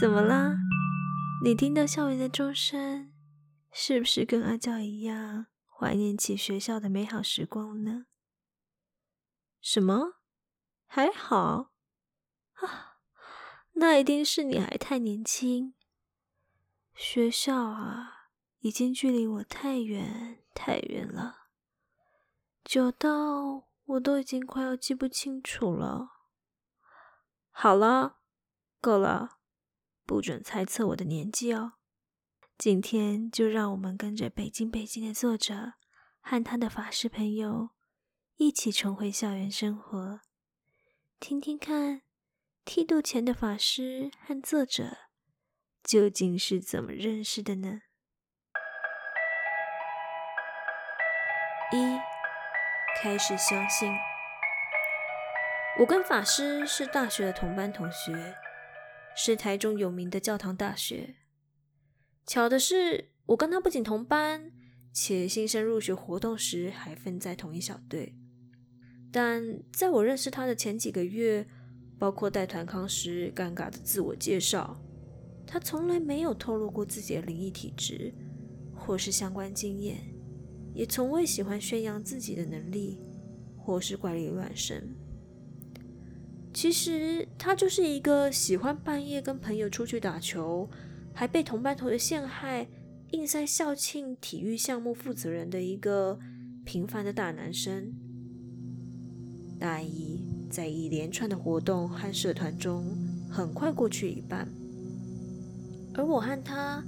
怎么啦？你听到校园的钟声，是不是跟阿娇一样怀念起学校的美好时光呢？什么？还好啊？那一定是你还太年轻。学校啊，已经距离我太远太远了，久到我都已经快要记不清楚了。好了，够了，不准猜测我的年纪哦。今天就让我们跟着北京北京的作者和他的法师朋友一起重回校园生活，听听看剃度前的法师和作者。究竟是怎么认识的呢？一，开始相信。我跟法师是大学的同班同学，是台中有名的教堂大学。巧的是，我跟他不仅同班，且新生入学活动时还分在同一小队。但在我认识他的前几个月，包括带团康时尴尬的自我介绍。他从来没有透露过自己的灵异体质，或是相关经验，也从未喜欢宣扬自己的能力，或是怪力乱神。其实他就是一个喜欢半夜跟朋友出去打球，还被同班同学陷害，硬塞校庆体育项目负责人的一个平凡的大男生。大一在一连串的活动和社团中，很快过去一半。而我和他，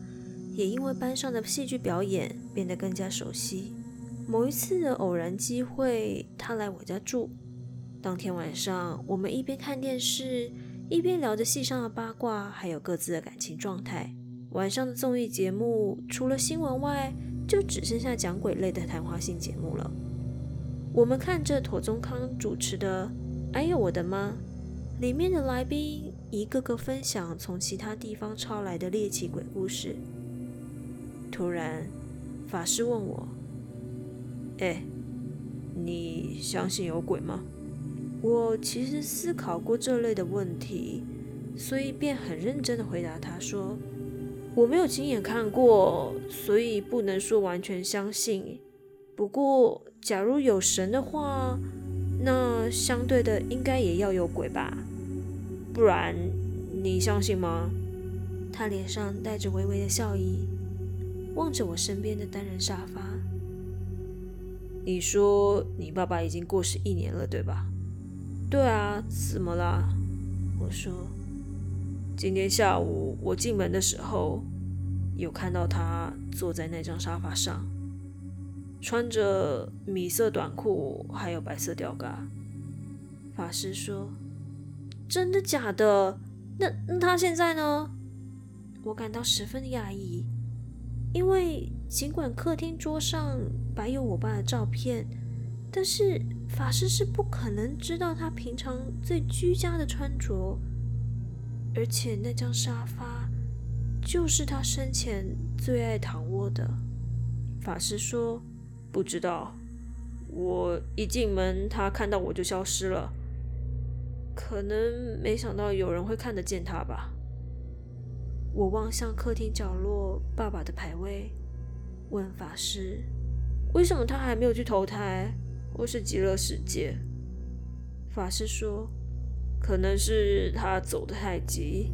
也因为班上的戏剧表演变得更加熟悉。某一次的偶然机会，他来我家住。当天晚上，我们一边看电视，一边聊着戏上的八卦，还有各自的感情状态。晚上的综艺节目，除了新闻外，就只剩下讲鬼类的谈话性节目了。我们看着妥宗康主持的《哎呦我的妈》，里面的来宾。一个个分享从其他地方抄来的猎奇鬼故事。突然，法师问我：“哎，你相信有鬼吗？”我其实思考过这类的问题，所以便很认真的回答他说：“我没有亲眼看过，所以不能说完全相信。不过，假如有神的话，那相对的应该也要有鬼吧。”不然，你相信吗？他脸上带着微微的笑意，望着我身边的单人沙发。你说你爸爸已经过世一年了，对吧？对啊，怎么了？我说，今天下午我进门的时候，有看到他坐在那张沙发上，穿着米色短裤，还有白色吊嘎。法师说。真的假的？那那他现在呢？我感到十分的讶异，因为尽管客厅桌上摆有我爸的照片，但是法师是不可能知道他平常最居家的穿着，而且那张沙发就是他生前最爱躺卧的。法师说：“不知道，我一进门，他看到我就消失了。”可能没想到有人会看得见他吧。我望向客厅角落爸爸的牌位，问法师：“为什么他还没有去投胎，或是极乐世界？”法师说：“可能是他走得太急，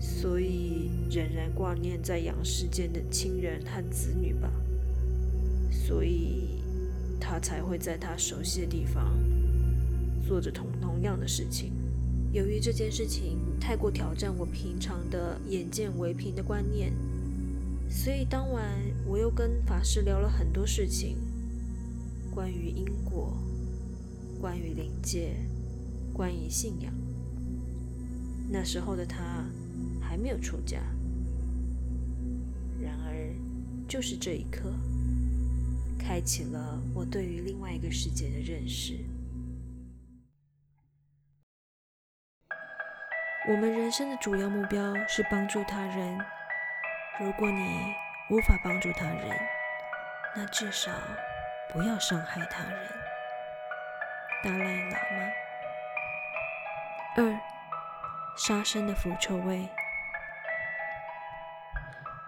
所以仍然挂念在阳世间的亲人和子女吧，所以他才会在他熟悉的地方。”做着同同样的事情，由于这件事情太过挑战我平常的眼见为凭的观念，所以当晚我又跟法师聊了很多事情，关于因果，关于灵界，关于信仰。那时候的他还没有出家，然而就是这一刻，开启了我对于另外一个世界的认识。我们人生的主要目标是帮助他人。如果你无法帮助他人，那至少不要伤害他人。达赖喇嘛。二，杀生的腐臭味。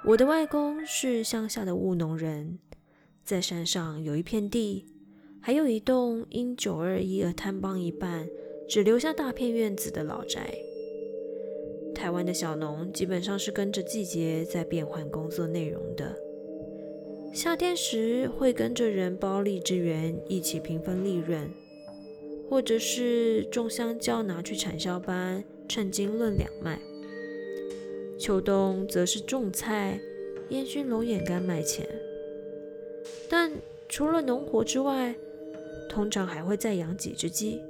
我的外公是乡下的务农人，在山上有一片地，还有一栋因九二一而坍崩一半，只留下大片院子的老宅。台湾的小农基本上是跟着季节在变换工作内容的，夏天时会跟着人包荔枝园一起平分利润，或者是种香蕉拿去产销班称斤论两卖。秋冬则是种菜、烟熏龙眼干卖钱，但除了农活之外，通常还会再养几只鸡。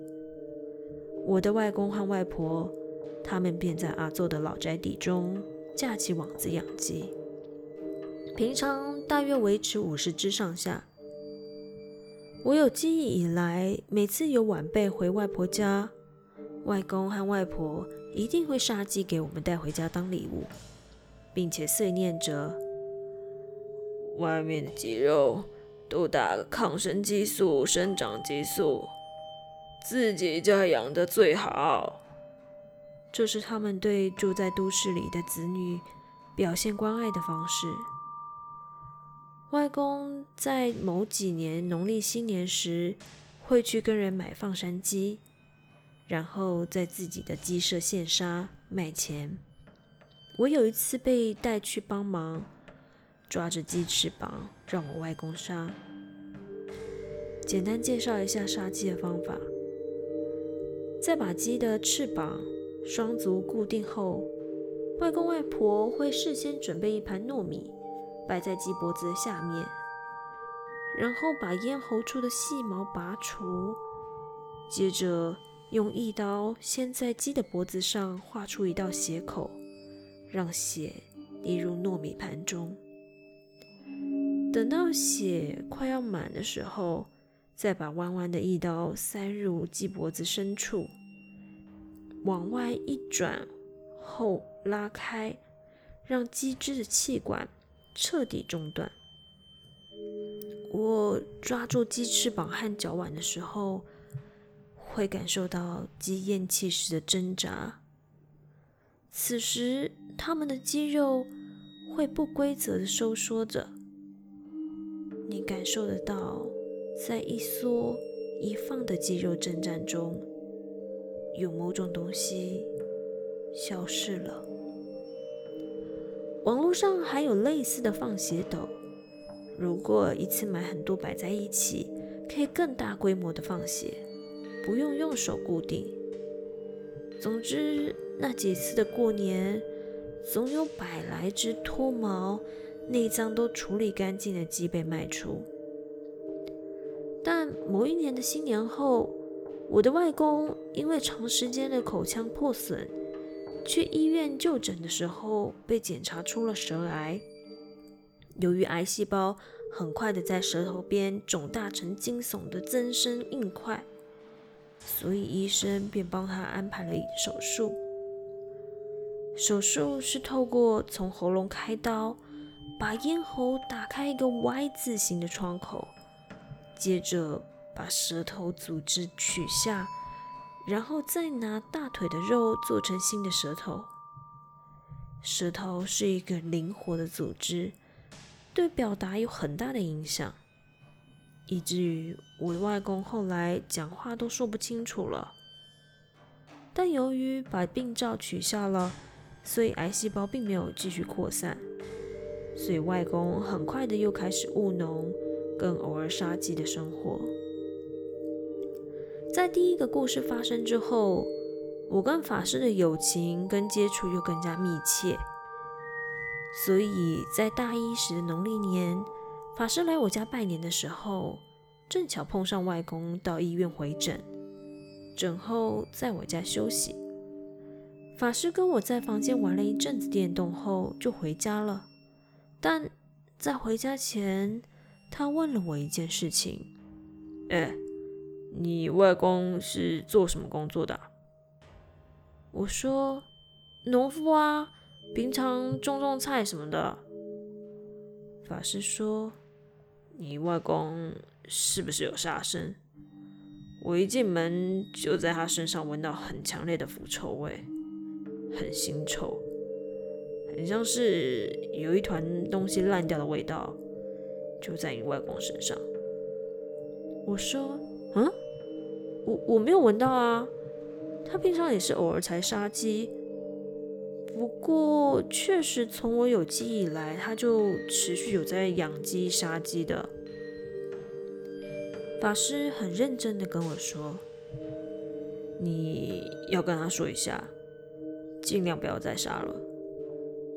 我的外公和外婆，他们便在阿祖的老宅地中架起网子养鸡，平常大约维持五十只上下。我有记忆以来，每次有晚辈回外婆家，外公和外婆，一定会杀鸡给我们带回家当礼物，并且碎念着：“外面的鸡肉都打抗生激素、生长激素，自己家养的最好。”这是他们对住在都市里的子女表现关爱的方式。外公在某几年农历新年时，会去跟人买放山鸡。然后在自己的鸡舍现杀卖钱。我有一次被带去帮忙，抓着鸡翅膀让我外公杀。简单介绍一下杀鸡的方法：在把鸡的翅膀、双足固定后，外公外婆会事先准备一盘糯米，摆在鸡脖子的下面，然后把咽喉处的细毛拔除，接着。用一刀先在鸡的脖子上划出一道血口，让血滴入糯米盘中。等到血快要满的时候，再把弯弯的一刀塞入鸡脖子深处，往外一转后拉开，让鸡只的气管彻底中断。我抓住鸡翅膀和脚腕的时候，会感受到鸡咽气时的挣扎，此时它们的肌肉会不规则的收缩着，你感受得到，在一缩一放的肌肉震颤中，有某种东西消失了。网络上还有类似的放血斗，如果一次买很多摆在一起，可以更大规模的放血。不用用手固定。总之，那几次的过年，总有百来只脱毛、内脏都处理干净的鸡被卖出。但某一年的新年后，我的外公因为长时间的口腔破损，去医院就诊的时候被检查出了舌癌。由于癌细胞很快的在舌头边肿大成惊悚的增生硬块。所以医生便帮他安排了手术。手术是透过从喉咙开刀，把咽喉打开一个 Y 字形的窗口，接着把舌头组织取下，然后再拿大腿的肉做成新的舌头。舌头是一个灵活的组织，对表达有很大的影响。以至于我的外公后来讲话都说不清楚了。但由于把病灶取下了，所以癌细胞并没有继续扩散，所以外公很快的又开始务农跟偶尔杀鸡的生活。在第一个故事发生之后，我跟法师的友情跟接触又更加密切，所以在大一时的农历年。法师来我家拜年的时候，正巧碰上外公到医院回诊，诊后在我家休息。法师跟我在房间玩了一阵子电动后就回家了。但在回家前，他问了我一件事情：“哎，你外公是做什么工作的？”我说：“农夫啊，平常种种菜什么的。”法师说。你外公是不是有杀生？我一进门就在他身上闻到很强烈的腐臭味，很腥臭，很像是有一团东西烂掉的味道，就在你外公身上。我说：“嗯，我我没有闻到啊，他平常也是偶尔才杀鸡。不过确实从我有记忆以来，他就持续有在养鸡杀鸡的。”法师很认真的跟我说。你要跟他说一下，尽量不要再杀了。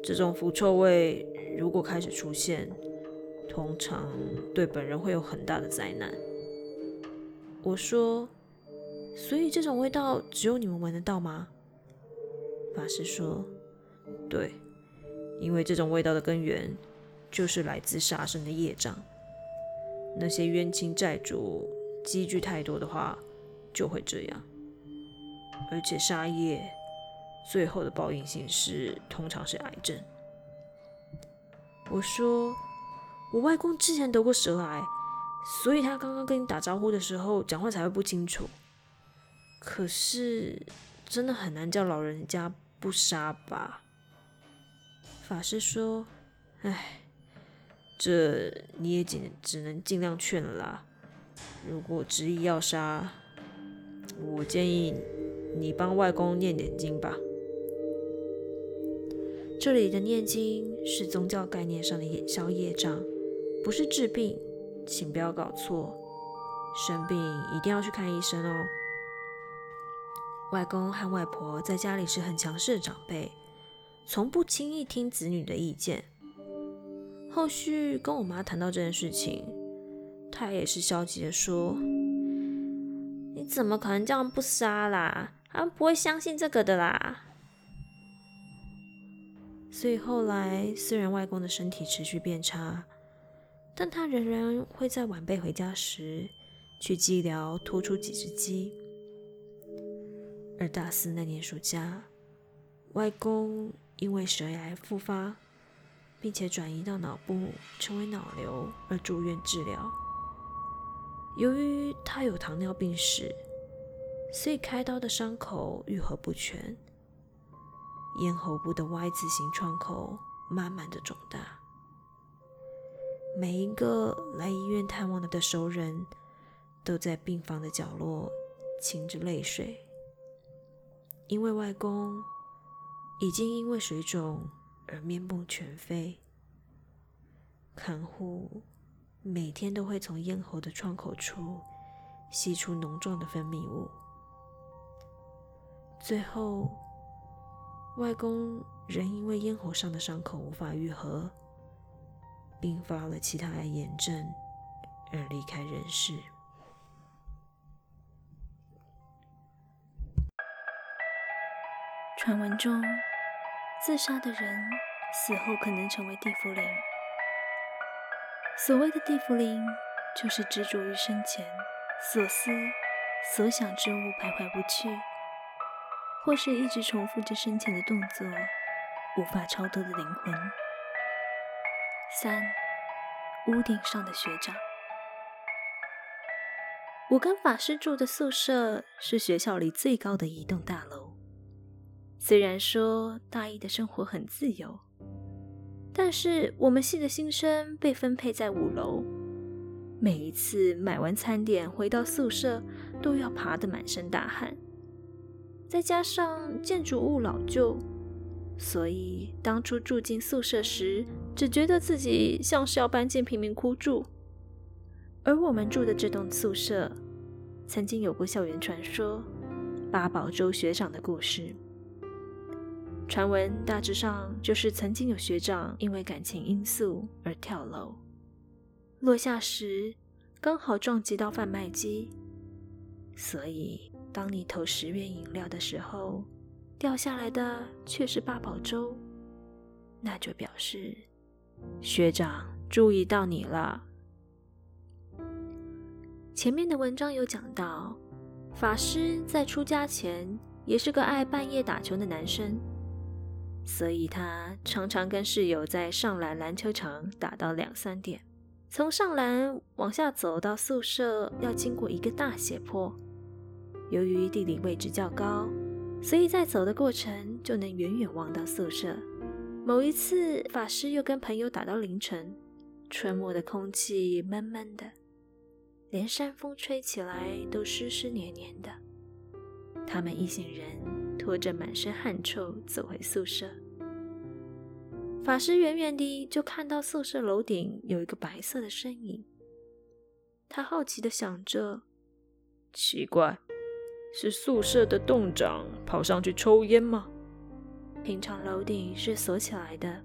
这种腐臭味如果开始出现，通常对本人会有很大的灾难。我说，所以这种味道只有你们闻得到吗？法师说，对，因为这种味道的根源就是来自杀生的业障。那些冤亲债主积聚太多的话，就会这样。而且杀业最后的报应形式通常是癌症。我说，我外公之前得过舌癌，所以他刚刚跟你打招呼的时候讲话才会不清楚。可是真的很难叫老人家不杀吧？法师说：“哎，这你也仅只能尽量劝啦。如果执意要杀，我建议。”你帮外公念点经吧。这里的念经是宗教概念上的消业障，不是治病，请不要搞错。生病一定要去看医生哦。外公和外婆在家里是很强势的长辈，从不轻易听子女的意见。后续跟我妈谈到这件事情，她也是消极的说：“你怎么可能这样不杀啦？”他们不会相信这个的啦。所以后来，虽然外公的身体持续变差，但他仍然会在晚辈回家时去鸡寮拖出几只鸡。而大四那年暑假，外公因为舌癌复发，并且转移到脑部，成为脑瘤而住院治疗。由于他有糖尿病史。所以开刀的伤口愈合不全，咽喉部的 Y 字形创口慢慢的肿大。每一个来医院探望他的熟人，都在病房的角落噙着泪水，因为外公已经因为水肿而面目全非。看护每天都会从咽喉的创口处吸出浓状的分泌物。最后，外公仍因为咽喉上的伤口无法愈合，并发了其他癌炎症而离开人世。传闻中，自杀的人死后可能成为地缚灵。所谓的地缚灵，就是执着于生前所思所想之物，徘徊不去。或是一直重复着生前的动作，无法超脱的灵魂。三，屋顶上的学长。我跟法师住的宿舍是学校里最高的一栋大楼。虽然说大一的生活很自由，但是我们系的新生被分配在五楼，每一次买完餐点回到宿舍，都要爬得满身大汗。再加上建筑物老旧，所以当初住进宿舍时，只觉得自己像是要搬进贫民窟住。而我们住的这栋宿舍，曾经有过校园传说——八宝粥学长的故事。传闻大致上就是曾经有学长因为感情因素而跳楼，落下时刚好撞击到贩卖机，所以。当你投十元饮料的时候，掉下来的却是八宝粥，那就表示学长注意到你了。前面的文章有讲到，法师在出家前也是个爱半夜打球的男生，所以他常常跟室友在上篮篮球场打到两三点。从上篮往下走到宿舍，要经过一个大斜坡。由于地理位置较高，所以在走的过程就能远远望到宿舍，某一次，法师又跟朋友打到凌晨，春末的空气闷闷的，连山风吹起来都湿湿黏黏的。他们一行人拖着满身汗臭走回宿舍。法师远远地就看到宿舍楼顶有一个白色的身影，他好奇地想着：奇怪，是宿舍的栋长跑上去抽烟吗？平常楼顶是锁起来的，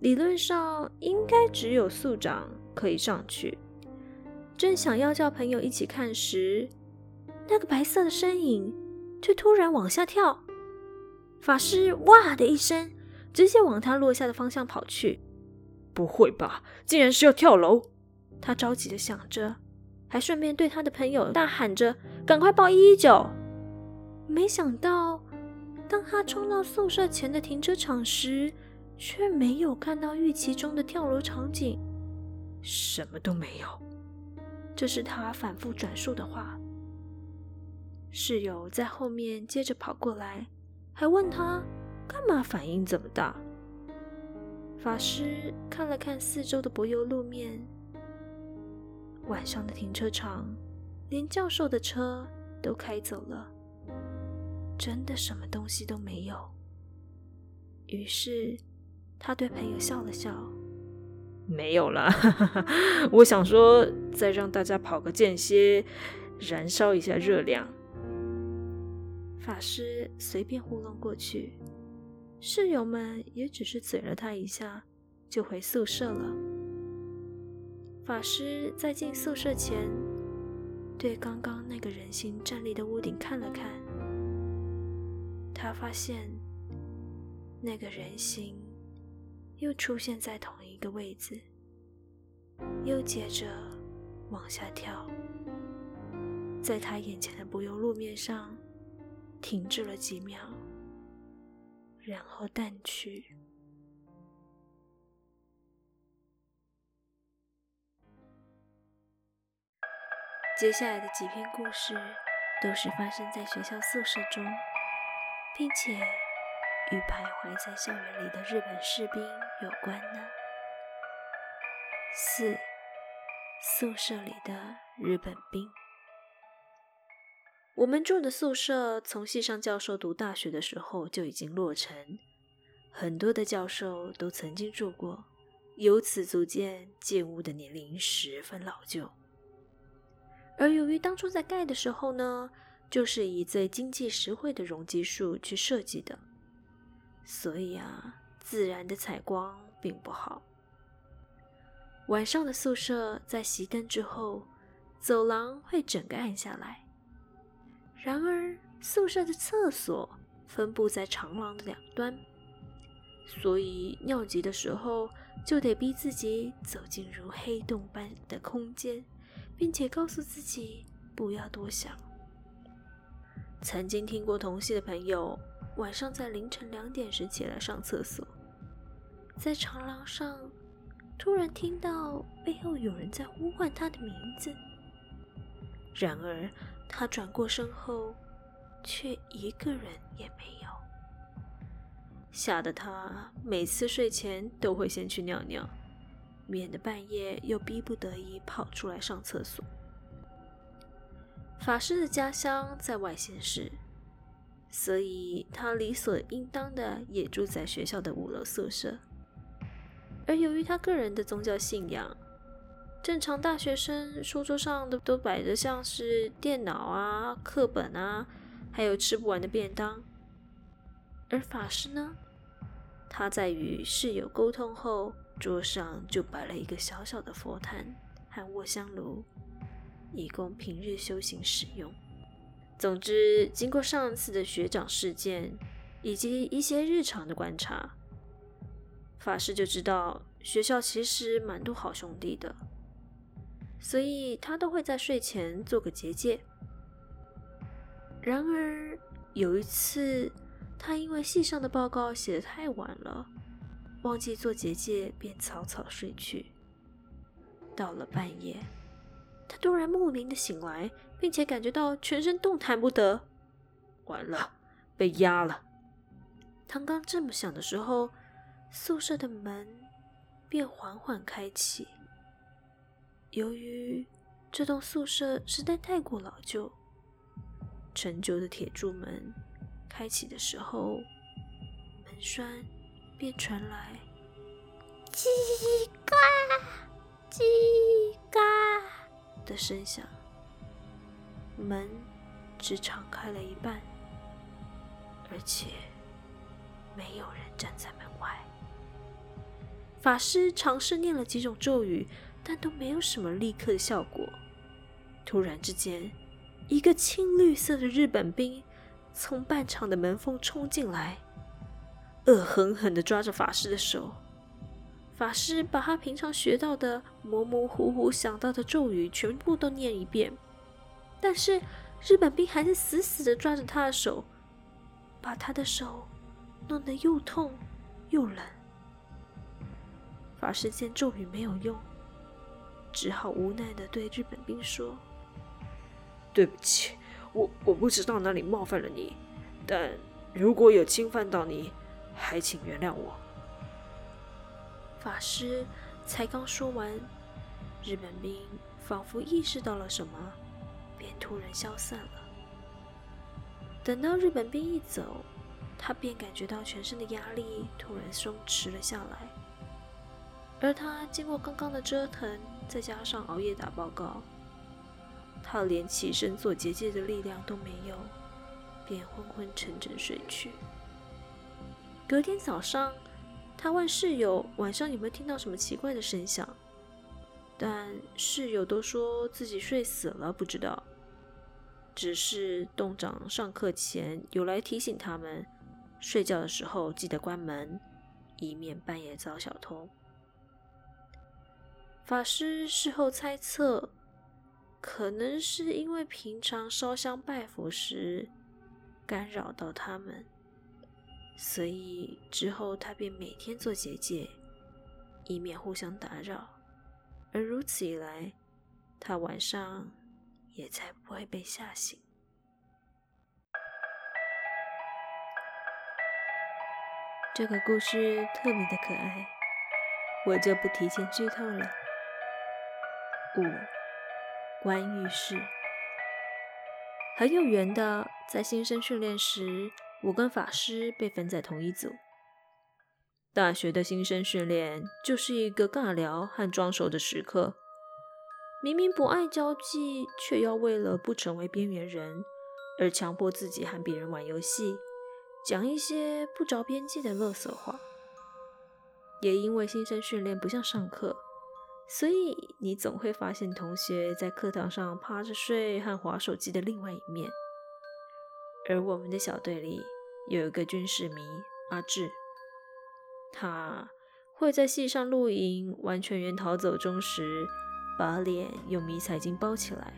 理论上应该只有宿长可以上去。正想要叫朋友一起看时，那个白色的身影却突然往下跳。法师哇的一声，直接往他落下的方向跑去。不会吧，竟然是要跳楼！他着急地想着，还顺便对他的朋友大喊着：“赶快报一一九！”没想到。当他冲到宿舍前的停车场时，却没有看到预期中的跳楼场景，什么都没有。这是他反复转述的话。室友在后面接着跑过来，还问他干嘛反应这么大。法师看了看四周的柏油路面，晚上的停车场，连教授的车都开走了。真的什么东西都没有。于是他对朋友笑了笑：“没有啦，我想说再让大家跑个间歇，燃烧一下热量。”法师随便糊弄过去，室友们也只是嘴了他一下，就回宿舍了。法师在进宿舍前，对刚刚那个人形站立的屋顶看了看。他发现那个人形又出现在同一个位置，又接着往下跳，在他眼前的柏油路面上停滞了几秒，然后淡去。接下来的几篇故事都是发生在学校宿舍中。并且与徘徊在校园里的日本士兵有关呢。四，宿舍里的日本兵。我们住的宿舍从系上教授读大学的时候就已经落成，很多的教授都曾经住过，由此足见建屋的年龄十分老旧。而由于当初在盖的时候呢，就是以最经济实惠的容积数去设计的，所以啊，自然的采光并不好。晚上的宿舍在熄灯之后，走廊会整个暗下来。然而，宿舍的厕所分布在长廊的两端，所以尿急的时候就得逼自己走进如黑洞般的空间，并且告诉自己不要多想。曾经听过同系的朋友晚上在凌晨两点时起来上厕所，在长廊上突然听到背后有人在呼唤他的名字，然而他转过身后，却一个人也没有，吓得他每次睡前都会先去尿尿，免得半夜又逼不得已跑出来上厕所。法师的家乡在外县市，所以他理所应当的也住在学校的五楼宿舍。而由于他个人的宗教信仰，正常大学生书桌上的都摆着像是电脑啊、课本啊，还有吃不完的便当。而法师呢，他在与室友沟通后，桌上就摆了一个小小的佛坛和卧香炉。以供平日修行使用。总之，经过上次的学长事件以及一些日常的观察，法师就知道学校其实蛮多好兄弟的，所以他都会在睡前做个结界。然而有一次，他因为系上的报告写得太晚了，忘记做结界，便草草睡去。到了半夜。他突然莫名的醒来，并且感觉到全身动弹不得。完了，被压了。唐刚这么想的时候，宿舍的门便缓缓开启。由于这栋宿舍实在太过老旧，陈旧的铁柱门开启的时候，门栓便传来“叽嘎叽嘎”的声响。门只敞开了一半，而且没有人站在门外。法师尝试念了几种咒语，但都没有什么立刻的效果。突然之间，一个青绿色的日本兵从半场的门缝冲进来，恶狠狠地抓着法师的手。法师把他平常学到的、模模糊糊想到的咒语全部都念一遍。但是日本兵还是死死地抓着他的手，把他的手弄得又痛又冷。法师见咒语没有用，只好无奈的对日本兵说：“对不起，我我不知道哪里冒犯了你，但如果有侵犯到你，还请原谅我。”法师才刚说完，日本兵仿佛意识到了什么。便突然消散了。等到日本兵一走，他便感觉到全身的压力突然松弛了下来。而他经过刚刚的折腾，再加上熬夜打报告，他连起身做结界的力量都没有，便昏昏沉沉睡去。隔天早上，他问室友晚上有没有听到什么奇怪的声响。但室友都说自己睡死了，不知道。只是洞长上课前有来提醒他们，睡觉的时候记得关门，以免半夜遭小偷。法师事后猜测，可能是因为平常烧香拜佛时干扰到他们，所以之后他便每天做结界，以免互相打扰。而如此一来，他晚上也才不会被吓醒。这个故事特别的可爱，我就不提前剧透了。五，关浴室。很有缘的，在新生训练时，我跟法师被分在同一组。大学的新生训练就是一个尬聊和装熟的时刻。明明不爱交际，却要为了不成为边缘人而强迫自己和别人玩游戏，讲一些不着边际的垃圾话。也因为新生训练不像上课，所以你总会发现同学在课堂上趴着睡和划手机的另外一面。而我们的小队里有一个军事迷阿志。他会在戏上露营，玩全员逃走中时，把脸用迷彩巾包起来，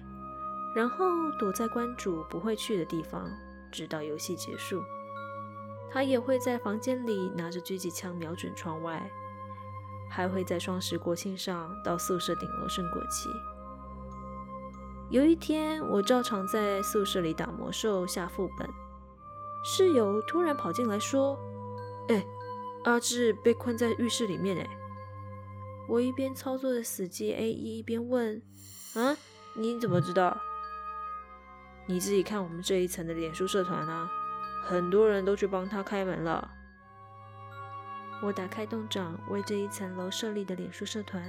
然后躲在关主不会去的地方，直到游戏结束。他也会在房间里拿着狙击枪瞄准窗外，还会在双十国庆上到宿舍顶楼升国旗。有一天，我照常在宿舍里打魔兽下副本，室友突然跑进来说：“哎。”阿志被困在浴室里面诶，我一边操作着死机 A E，一边问：“啊，你怎么知道？你自己看我们这一层的脸书社团啊，很多人都去帮他开门了。”我打开洞长为这一层楼设立的脸书社团，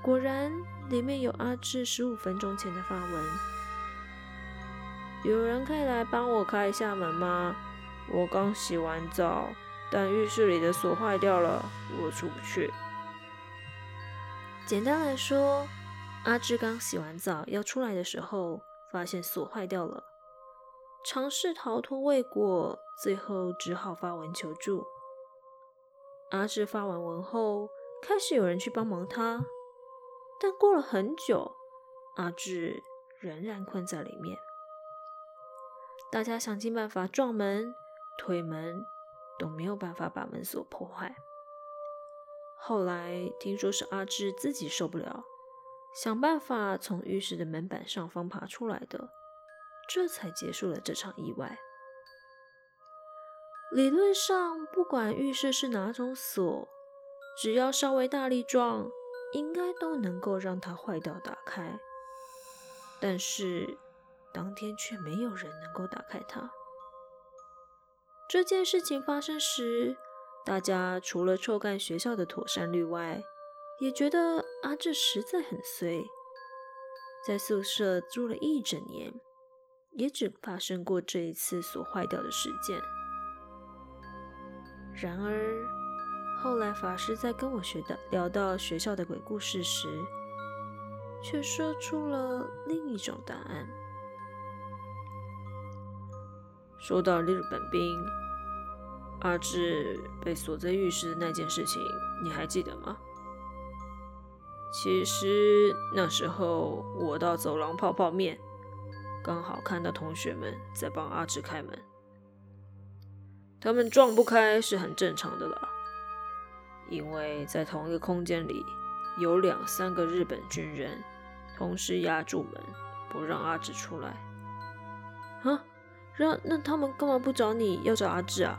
果然里面有阿志十五分钟前的发文：“有人可以来帮我开一下门吗？我刚洗完澡。”但浴室里的锁坏掉了，我出不去。简单来说，阿志刚洗完澡要出来的时候，发现锁坏掉了，尝试逃脱未果，最后只好发文求助。阿志发完文后，开始有人去帮忙他，但过了很久，阿志仍然困在里面。大家想尽办法撞门、推门。都没有办法把门锁破坏。后来听说是阿志自己受不了，想办法从浴室的门板上方爬出来的，这才结束了这场意外。理论上，不管浴室是哪种锁，只要稍微大力撞，应该都能够让它坏掉打开。但是当天却没有人能够打开它。这件事情发生时，大家除了臭干学校的妥善率外，也觉得阿志实在很衰。在宿舍住了一整年，也只发生过这一次锁坏掉的事件。然而，后来法师在跟我学的聊到学校的鬼故事时，却说出了另一种答案。说到日本兵，阿志被锁在浴室的那件事情，你还记得吗？其实那时候我到走廊泡泡面，刚好看到同学们在帮阿志开门。他们撞不开是很正常的啦，因为在同一个空间里有两三个日本军人同时压住门，不让阿志出来。啊，那那他们干嘛不找你，要找阿志啊？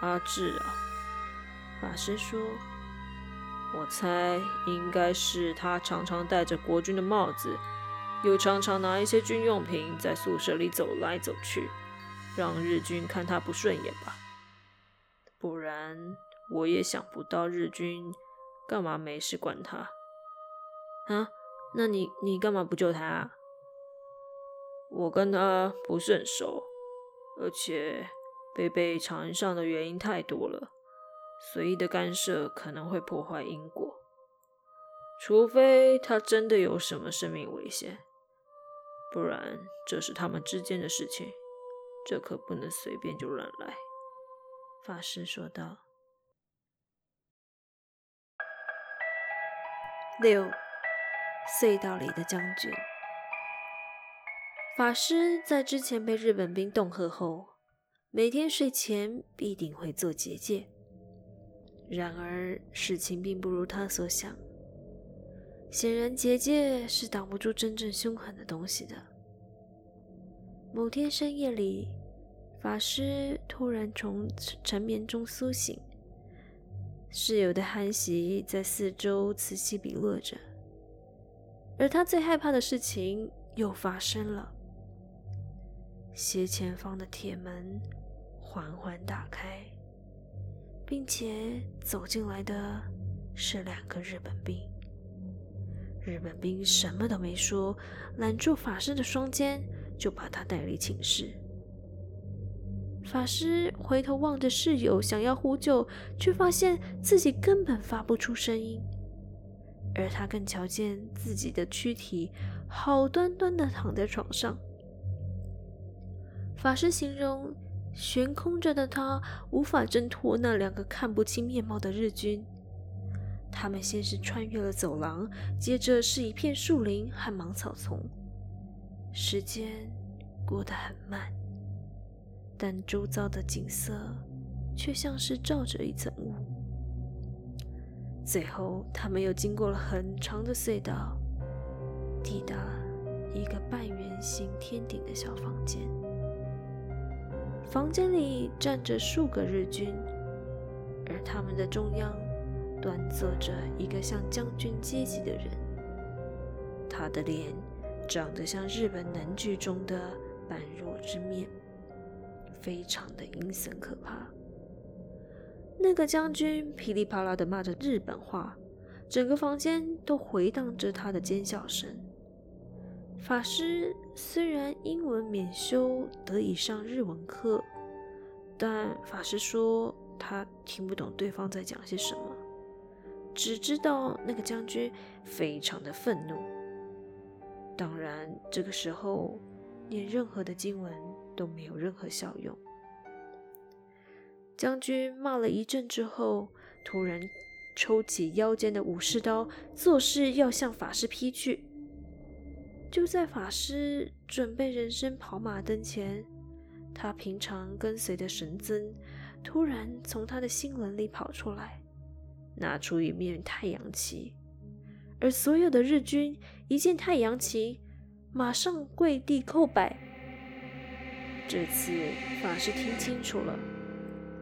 阿志啊，法师说。我猜应该是他常常戴着国军的帽子，又常常拿一些军用品在宿舍里走来走去，让日军看他不顺眼吧。不然我也想不到日军干嘛没事管他。啊？那你你干嘛不救他啊？我跟他不是很熟，而且被背长安上的原因太多了。随意的干涉可能会破坏因果，除非他真的有什么生命危险，不然这是他们之间的事情，这可不能随便就乱来。”法师说道。六，隧道里的将军。法师在之前被日本兵恫吓后，每天睡前必定会做结界。然而，事情并不如他所想。显然，结界是挡不住真正凶狠的东西的。某天深夜里，法师突然从沉眠中苏醒，室友的憨喜在四周此起彼落着，而他最害怕的事情又发生了。斜前方的铁门缓缓打开。并且走进来的是两个日本兵。日本兵什么都没说，揽住法师的双肩，就把他带离寝室。法师回头望着室友，想要呼救，却发现自己根本发不出声音。而他更瞧见自己的躯体好端端的躺在床上。法师形容。悬空着的他无法挣脱那两个看不清面貌的日军。他们先是穿越了走廊，接着是一片树林和芒草丛。时间过得很慢，但周遭的景色却像是罩着一层雾。最后，他们又经过了很长的隧道，抵达一个半圆形天顶的小房间。房间里站着数个日军，而他们的中央端坐着一个像将军阶级的人。他的脸长得像日本能剧中的般若之面，非常的阴森可怕。那个将军噼里啪啦的骂着日本话，整个房间都回荡着他的尖叫声。法师虽然英文免修，得以上日文课，但法师说他听不懂对方在讲些什么，只知道那个将军非常的愤怒。当然，这个时候念任何的经文都没有任何效用。将军骂了一阵之后，突然抽起腰间的武士刀，作势要向法师劈去。就在法师准备人生跑马灯前，他平常跟随的神僧突然从他的心轮里跑出来，拿出一面太阳旗，而所有的日军一见太阳旗，马上跪地叩拜。这次法师听清楚了，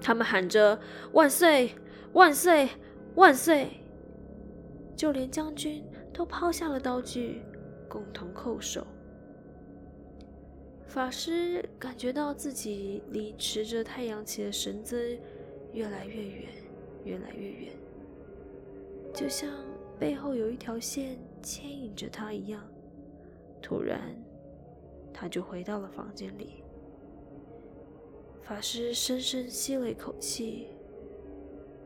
他们喊着“万岁，万岁，万岁”，就连将军都抛下了刀具，共同叩首。法师感觉到自己离持着太阳旗的神尊越来越远，越来越远，就像背后有一条线牵引着他一样。突然，他就回到了房间里。法师深深吸了一口气，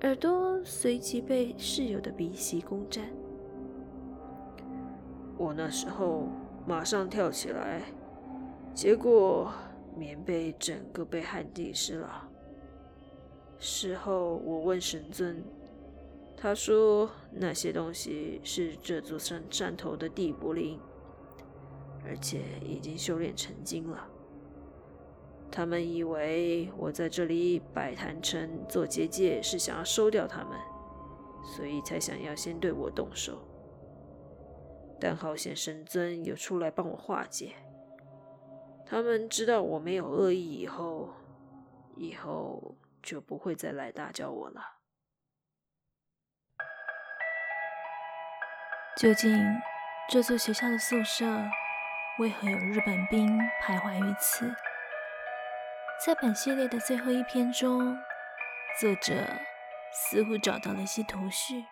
耳朵随即被室友的鼻息攻占。我那时候马上跳起来，结果棉被整个被汗滴湿了。事后我问神尊，他说那些东西是这座山山头的地缚灵。而且已经修炼成精了。他们以为我在这里摆坛城做结界，是想要收掉他们，所以才想要先对我动手。但好险神尊有出来帮我化解。他们知道我没有恶意以后，以后就不会再来打搅我了。究竟这座学校的宿舍，为何有日本兵徘徊于此？在本系列的最后一篇中，作者似乎找到了一些头绪。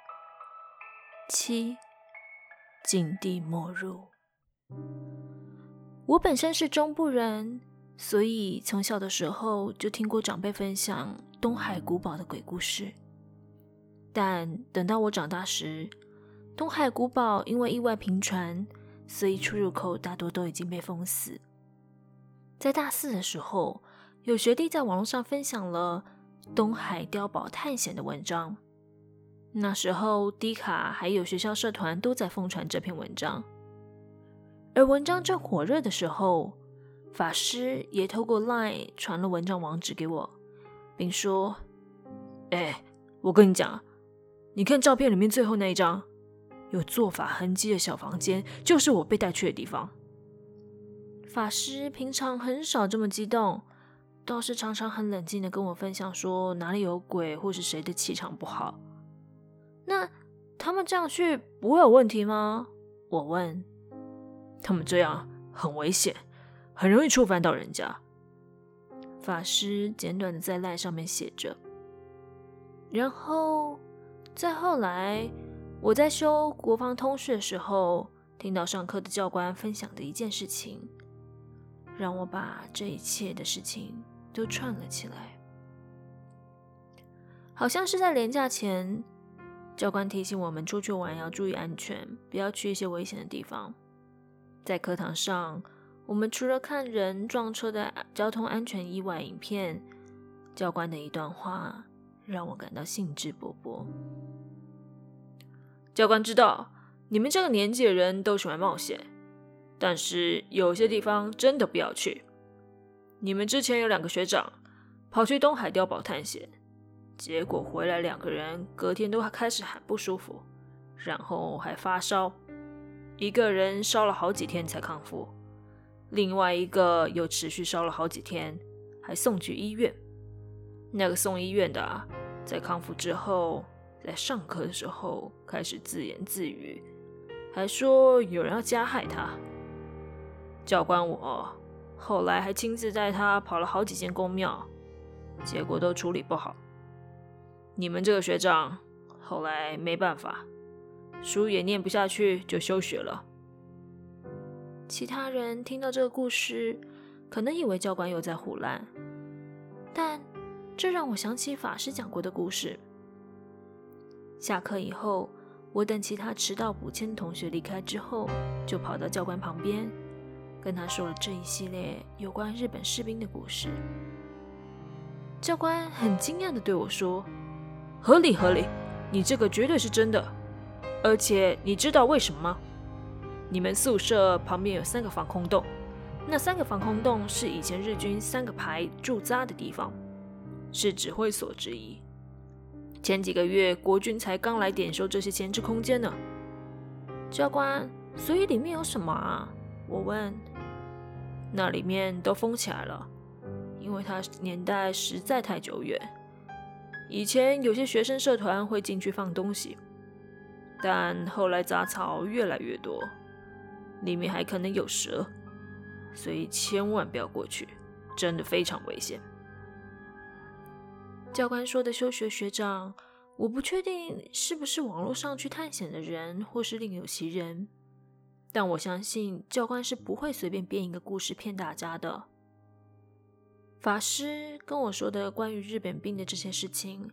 七，禁地默入。我本身是中部人，所以从小的时候就听过长辈分享东海古堡的鬼故事。但等到我长大时，东海古堡因为意外频传。所以出入口大多都已经被封死。在大四的时候，有学弟在网络上分享了《东海碉堡探险》的文章。那时候，D 卡还有学校社团都在疯传这篇文章。而文章正火热的时候，法师也透过 Line 传了文章网址给我，并说：“哎，我跟你讲，你看照片里面最后那一张。”有做法痕迹的小房间，就是我被带去的地方。法师平常很少这么激动，倒是常常很冷静的跟我分享说哪里有鬼，或是谁的气场不好。那他们这样去不会有问题吗？我问。他们这样很危险，很容易触犯到人家。法师简短的在赖上面写着。然后再后来。我在修国防通识的时候，听到上课的教官分享的一件事情，让我把这一切的事情都串了起来。好像是在连假前，教官提醒我们出去玩要注意安全，不要去一些危险的地方。在课堂上，我们除了看人撞车的交通安全意外影片，教官的一段话让我感到兴致勃勃。教官知道你们这个年纪的人都喜欢冒险，但是有些地方真的不要去。你们之前有两个学长跑去东海碉堡探险，结果回来两个人隔天都还开始很不舒服，然后还发烧，一个人烧了好几天才康复，另外一个又持续烧了好几天，还送去医院。那个送医院的，在康复之后。在上课的时候开始自言自语，还说有人要加害他。教官我后来还亲自带他跑了好几间宫庙，结果都处理不好。你们这个学长后来没办法，书也念不下去就休学了。其他人听到这个故事，可能以为教官又在胡乱，但这让我想起法师讲过的故事。下课以后，我等其他迟到补签同学离开之后，就跑到教官旁边，跟他说了这一系列有关日本士兵的故事。教官很惊讶地对我说：“合理合理，你这个绝对是真的。而且你知道为什么吗？你们宿舍旁边有三个防空洞，那三个防空洞是以前日军三个排驻扎的地方，是指挥所之一。”前几个月，国军才刚来点收这些闲置空间呢。教官，所以里面有什么啊？我问。那里面都封起来了，因为它年代实在太久远。以前有些学生社团会进去放东西，但后来杂草越来越多，里面还可能有蛇，所以千万不要过去，真的非常危险。教官说的休学学长，我不确定是不是网络上去探险的人，或是另有其人，但我相信教官是不会随便编一个故事骗大家的。法师跟我说的关于日本兵的这些事情，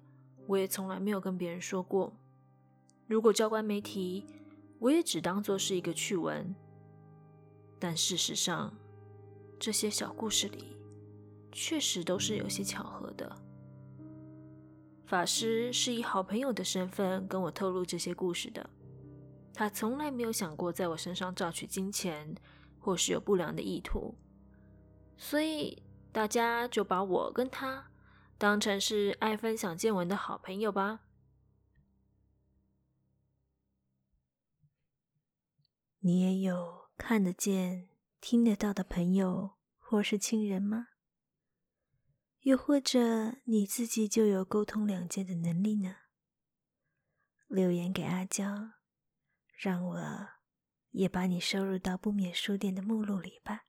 我也从来没有跟别人说过。如果教官没提，我也只当做是一个趣闻。但事实上，这些小故事里，确实都是有些巧合的。法师是以好朋友的身份跟我透露这些故事的，他从来没有想过在我身上榨取金钱，或是有不良的意图，所以大家就把我跟他当成是爱分享见闻的好朋友吧。你也有看得见、听得到的朋友或是亲人吗？又或者你自己就有沟通两界的能力呢？留言给阿娇，让我也把你收入到不眠书店的目录里吧。